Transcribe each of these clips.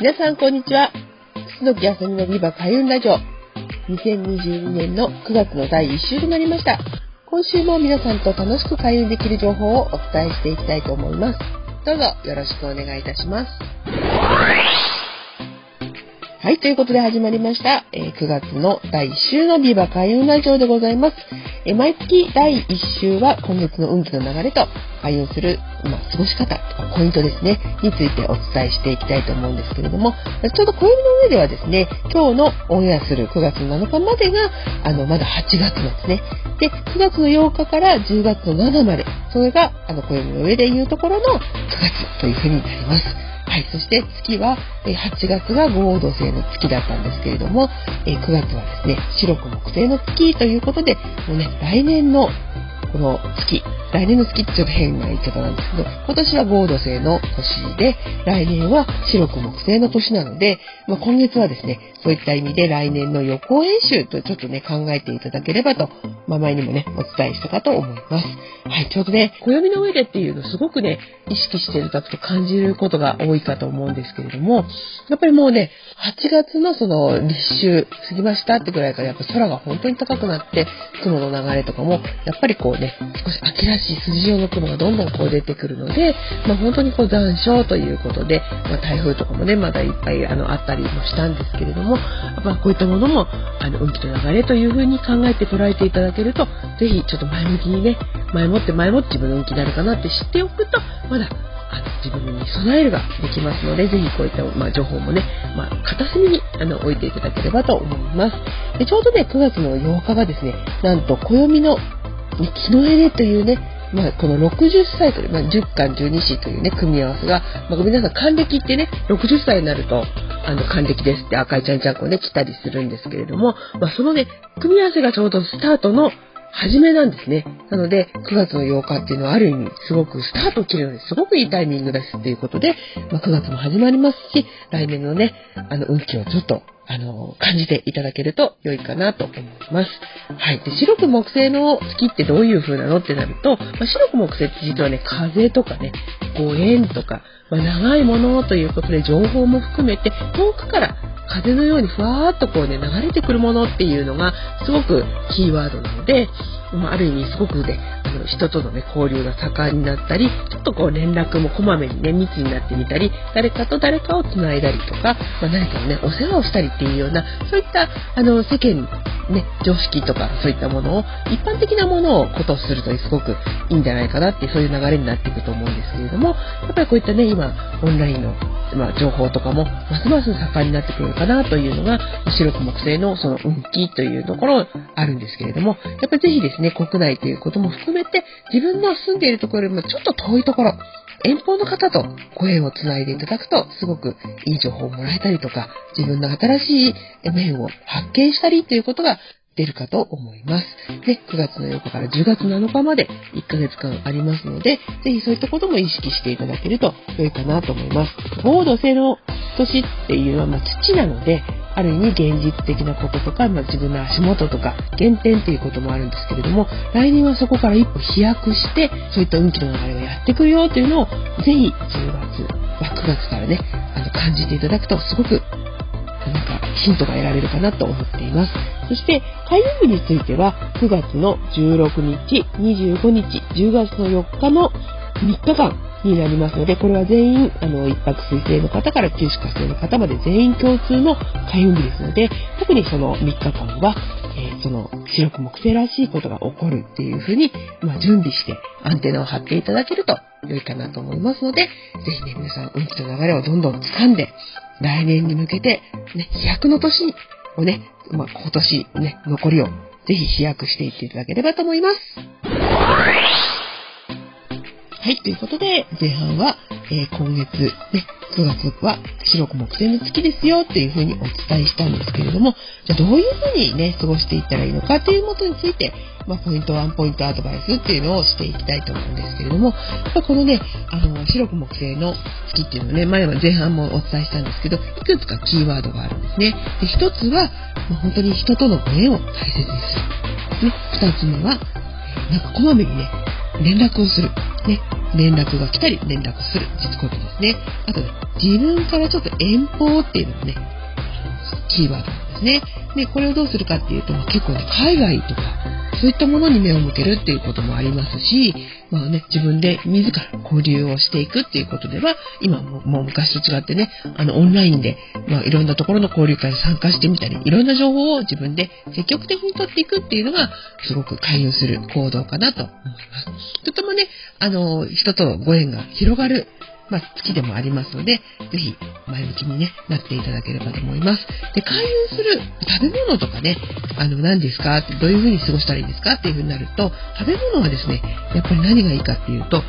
皆さんこんにちは。楠木あさみのビバ開運ラジオ。2022年の9月の第1週となりました。今週も皆さんと楽しく開運できる情報をお伝えしていきたいと思います。どうぞよろしくお願いいたします。はい、ということで始まりました、え、9月の第1週のビバ開運ラジオでございます。え、毎月第1週は今月の運気の流れと開運する、まあ、過ごし方とかポイントですね、についてお伝えしていきたいと思うんですけれども、ちょうど暦の上ではですね、今日のオンエアする9月7日までが、あの、まだ8月なんですね。で、9月の8日から10月の7まで、それが、あの、暦の上でいうところの9月というふうになります。はい、そして月は8月が合同星の月だったんですけれども、9月はですね、白く木星の月ということで、もうね、来年のこの月、来年の月ってちょっと変な言い方なんですけど、今年は合土星の年で、来年は白く木星の年なので、まあ、今月はですね、そういった意味で来年の予行演習とちょっとね、考えていただければと、まあ、前にもね、お伝えしたかと思います。はい、ちょうどね、暦の上でっていうのすごくね、意識していただくと感じることが多いかと思うんですけれども、やっぱりもうね、8月のその立秋過ぎましたってぐらいからやっぱ空が本当に高くなって、雲の流れとかも、やっぱりこうね、少し秋らしい筋状の雲がどんどんこう出てくるので、まあ、本当にこう残暑ということで、まあ、台風とかもね、まだいっぱいあのあったりもしたんですけれども、まあ、こういったものもあの運気の流れというふうに考えて捉えていただけると、ぜひちょっと前向きにね、前もって前もって自分の運気になるかなって知っておくと、まだあの自分に備えるができますので、ぜひこういった、まあ、情報もね、まあ、片隅にあの置いていただければと思いますで。ちょうどね、9月の8日がですね、なんと暦の木の絵というね、まあ、この60歳という、まあ、10巻12子というね、組み合わせが、まあ、皆さん還暦ってね、60歳になると、あの、還暦ですって赤いちゃんちゃんこね、来たりするんですけれども、まあ、そのね、組み合わせがちょうどスタートの初めなんですね。なので、9月の8日っていうのはある意味、すごくスタートを切るのにすごくいいタイミングですっていうことで、まあ、9月も始まりますし、来年のね、あの、運気をちょっとあの、感じていただけると良いかなと思います。はい。で、白く木星の月ってどういう風なのってなると、まあ、白く木星って実はね、風とかね、ご縁とか、まあ、長いものということで情報も含めて、遠くから風のようにふわーっとこうね、流れてくるものっていうのがすごくキーワードなので、まあ、る意味すごくね、あの、人とのね、交流が盛んになったり、ちょっとこう連絡もこまめにね、密になってみたり、誰かと誰かを繋いだりとか、まあ、何かをね、お世話をしたりっていうような、そういった、あの、世間、ね、常識とかそういったものを、一般的なものをことするとすごくいいんじゃないかなって、そういう流れになっていくと思うんですけれども、やっぱりこういったね、今、オンラインの、まあ、情報とかも、ますます盛んになってくるかなというのが、白く木星のその運気というところあるんですけれども、やっぱりぜひですね、国内ということも含めて、自分の住んでいるところよりもちょっと遠いところ、遠方の方とご縁をつないでいただくと、すごくいい情報をもらえたりとか、自分の新しい面を発見したりということが出るかと思います。で、9月の8日から10月7日まで1ヶ月間ありますので、ぜひそういったことも意識していただけると良いかなと思います。合土星の年っていうのは、まあ、土なので、ある意味現実的なこととか、まあ、自分の足元とか原点っていうこともあるんですけれども来年はそこから一歩飛躍してそういった運気の流れがやってくるよというのをぜひ10月、まあ、9月からねあの感じていただくとすごくヒントが得られるかなと思っています。そして、開運日については、9月の16日、25日、10月の4日の3日間になりますので、これは全員、あの、一泊水星の方から九死火星の方まで全員共通の開運日ですので、特にその3日間は、えー、その白く木星らしいことが起こるっていうふうに、まあ、準備してアンテナを張っていただけると良いかなと思いますので、ぜひね、皆さん運気の流れをどんどん掴んで、来年に向けて、ね、飛躍の年をね、まあ、今年ね、残りをぜひ飛躍していっていただければと思います。はい、ということで、前半は、えー、今月、ね、9月は白く木星の月ですよっていうふうにお伝えしたんですけれども、じゃあどういうふうにね、過ごしていったらいいのかっていうことについて、まあ、ポイントワンポイントアドバイスっていうのをしていきたいと思うんですけれども、まあ、このね、あの、白く木星の月っていうのね、前は前半もお伝えしたんですけど、いくつかキーワードがあるんですね。で、一つは、まあ、本当に人とのご縁を大切にする。ね、二つ目は、なんかこまめにね、連絡をする。ね、連絡が来たり連絡する。実行ですね。あとね、自分からちょっと遠方っていうのもね、キーワードなんですね。で、これをどうするかっていうと、ま、結構ね、海外とか、そういったものに目を向けるっていうこともありますし、まあね、自分で自ら交流をしていくっていうことでは、今ももう昔と違ってね、あの、オンラインで、まあ、いろんなところの交流会に参加してみたり、いろんな情報を自分で積極的に取っていくっていうのが、すごく開運する行動かなと思います。とてもね、あの、人とご縁が広がるまあ、月でもありますので、ぜひ前向きにね、なっていただければと思います。で、開運する食べ物とかね、あの、何ですか？って、どういう風に過ごしたらいいですか？っていう風になると、食べ物はですね、やっぱり何がいいかっていうと、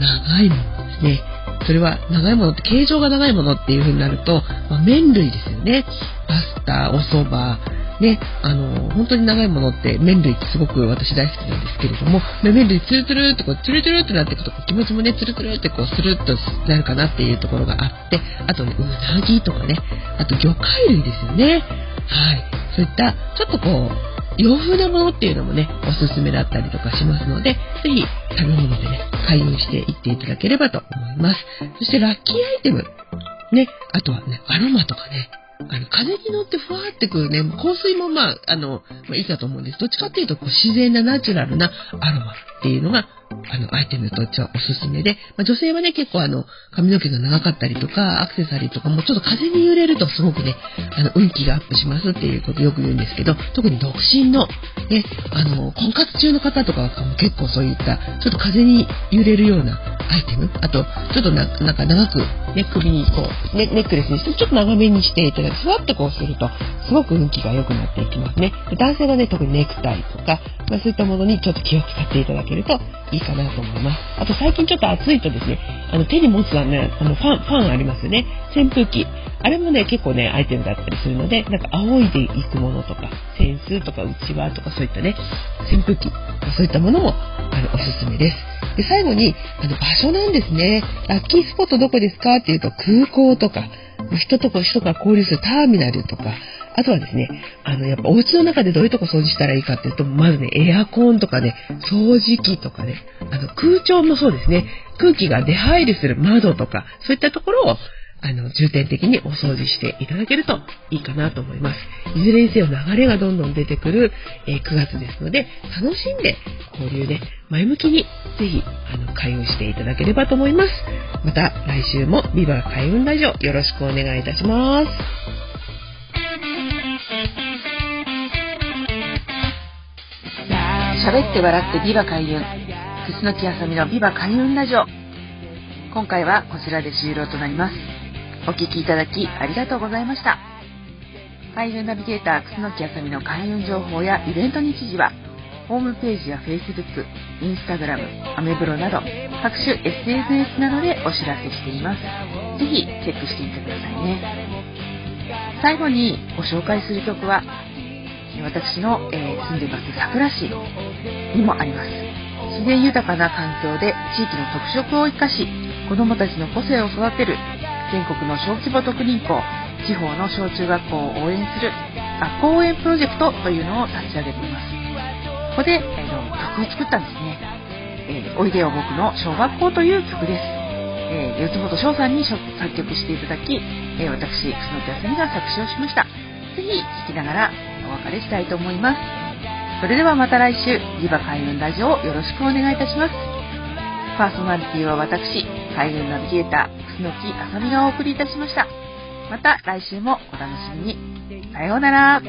長いものですね。それは長いものって形状が長いものっていう風になると、まあ、麺類ですよね。パスタ、お蕎麦、ね、あの、本当に長いものって麺類ってすごく私大好きなんですけれども、麺類ツルツルってこう、ツルツルってなっていくと気持ちもね、ツルツルってこう、スルッとなるかなっていうところがあって、あとね、うなぎとかね、あと魚介類ですよね。はい。そういった、ちょっとこう、洋風なものっていうのもね、おすすめだったりとかしますので、ぜひ食べ物でね、開運していっていただければと思います。そしてラッキーアイテム。ね、あとはね、アロマとかね、あの、風に乗ってふわってくるね、香水もまあ、あの、まあ、いいかと思うんです。どっちかっていうと、こう、自然なナチュラルなアロマっていうのが、あの、アイテムとしてはおすすめで、まあ、女性はね、結構あの、髪の毛が長かったりとか、アクセサリーとかもちょっと風に揺れるとすごくね、あの、運気がアップしますっていうことよく言うんですけど、特に独身の、ね、あの、婚活中の方とかも結構そういった、ちょっと風に揺れるようなアイテム、あと、ちょっとななんか長く、ね、首にこう、ね、ネックレスにして、ちょっと長めにしていただく、ふわっとこうすると、すごく運気が良くなっていきますね。男性はね、特にネクタイとか、まあ、そういったものにちょっと気を使っていただけるといいかなと思います。あと最近ちょっと暑いとですね、あの手に持つはね、あのファン、ファンありますよね。扇風機。あれもね、結構ね、アイテムだったりするので、なんか仰いでいくものとか、扇子とかうちわとかそういったね、扇風機、そういったものも、あの、おすすめです。で、最後に、あの、場所なんですね。ラッキースポットどこですかっていうと、空港とか、人と人が交流するターミナルとか、あとはですね、あの、やっぱお家の中でどういうとこ掃除したらいいかっていうと、まずね、エアコンとかね、掃除機とかね、あの、空調もそうですね、空気が出入りする窓とか、そういったところを、あの、重点的にお掃除していただけるといいかなと思います。いずれにせよ流れがどんどん出てくる、えー、9月ですので、楽しんで交流で前向きにぜひ、あの、開運していただければと思います。また来週もビバ開運ラジオよろしくお願いいたします。喋って笑ってビバ開運楠木あさみのビバ開運ラジオ。今回はこちらで終了となります。お聴きいただきありがとうございました。開運ナビゲーター楠木あさみの開運情報やイベント日時はホームページや Facebook、Instagram、アメブロなど各種 SNS などでお知らせしています。ぜひチェックしてみてくださいね。最後にご紹介する曲は私の、えー、住んでいます桜市にもあります。自然豊かな環境で地域の特色を生かし子どもたちの個性を育てる全国の小規模特任校地方の小中学校を応援する学校応援プロジェクトというのを立ち上げています。ここで、えー、曲を作ったんですね、えー、おいでよ僕の小学校という曲です。えー、四つ本翔さんに作曲していただき、えー、私、楠木あさみが作詞をしました。ぜひ聴きながらお別れしたいと思います。それではまた来週、リバ開運ラジオをよろしくお願いいたします。パーソナリティは私、開運ナビゲーター、楠木あさみがお送りいたしました。また来週もお楽しみに。さようなら。